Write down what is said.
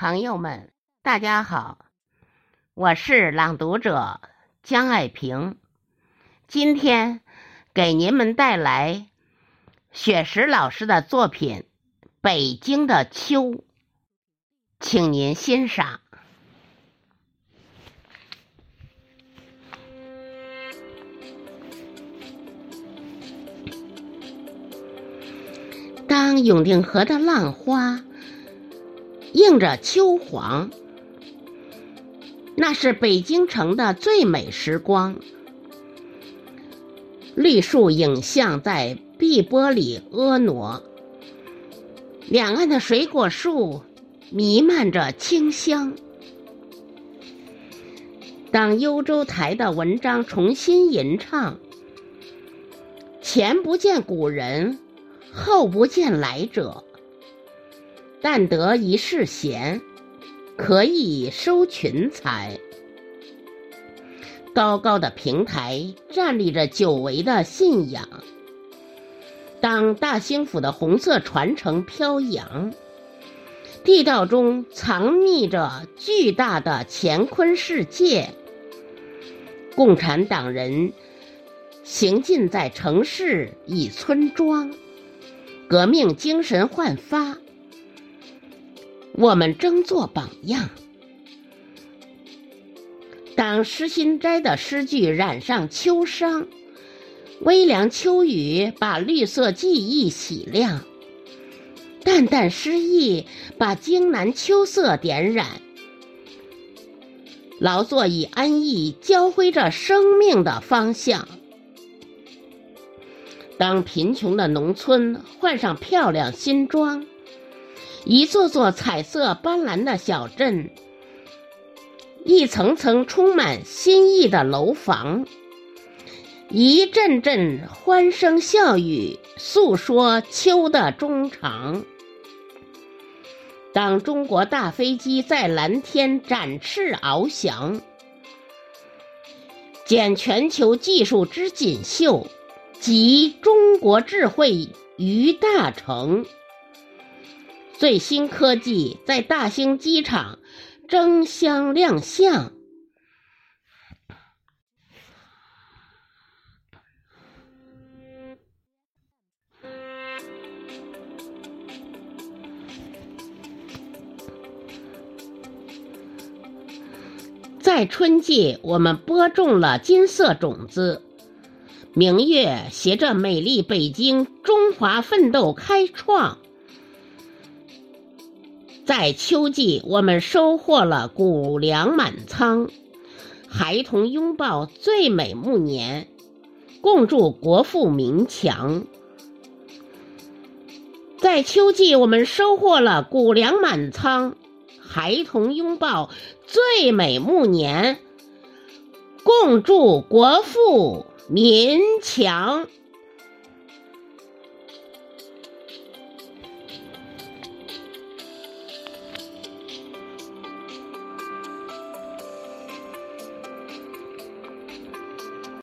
朋友们，大家好，我是朗读者江爱萍，今天给您们带来雪石老师的作品《北京的秋》，请您欣赏。当永定河的浪花。映着秋黄，那是北京城的最美时光。绿树影像在碧波里婀娜，两岸的水果树弥漫着清香。当幽州台的文章重新吟唱，前不见古人，后不见来者。但得一世闲，可以收群才。高高的平台站立着久违的信仰。当大兴府的红色传承飘扬，地道中藏匿着巨大的乾坤世界。共产党人行进在城市与村庄，革命精神焕发。我们争做榜样。当诗心斋的诗句染上秋殇，微凉秋雨把绿色记忆洗亮，淡淡诗意把京南秋色点染。劳作与安逸交辉着生命的方向。当贫穷的农村换上漂亮新装。一座座彩色斑斓的小镇，一层层充满新意的楼房，一阵阵欢声笑语诉说秋的衷肠。当中国大飞机在蓝天展翅翱翔，捡全球技术之锦绣，集中国智慧于大成。最新科技在大兴机场争相亮相。在春季，我们播种了金色种子，明月携着美丽北京，中华奋斗开创。在秋季，我们收获了谷粮满仓，孩童拥抱最美暮年，共祝国富民强。在秋季，我们收获了谷粮满仓，孩童拥抱最美暮年，共祝国富民强。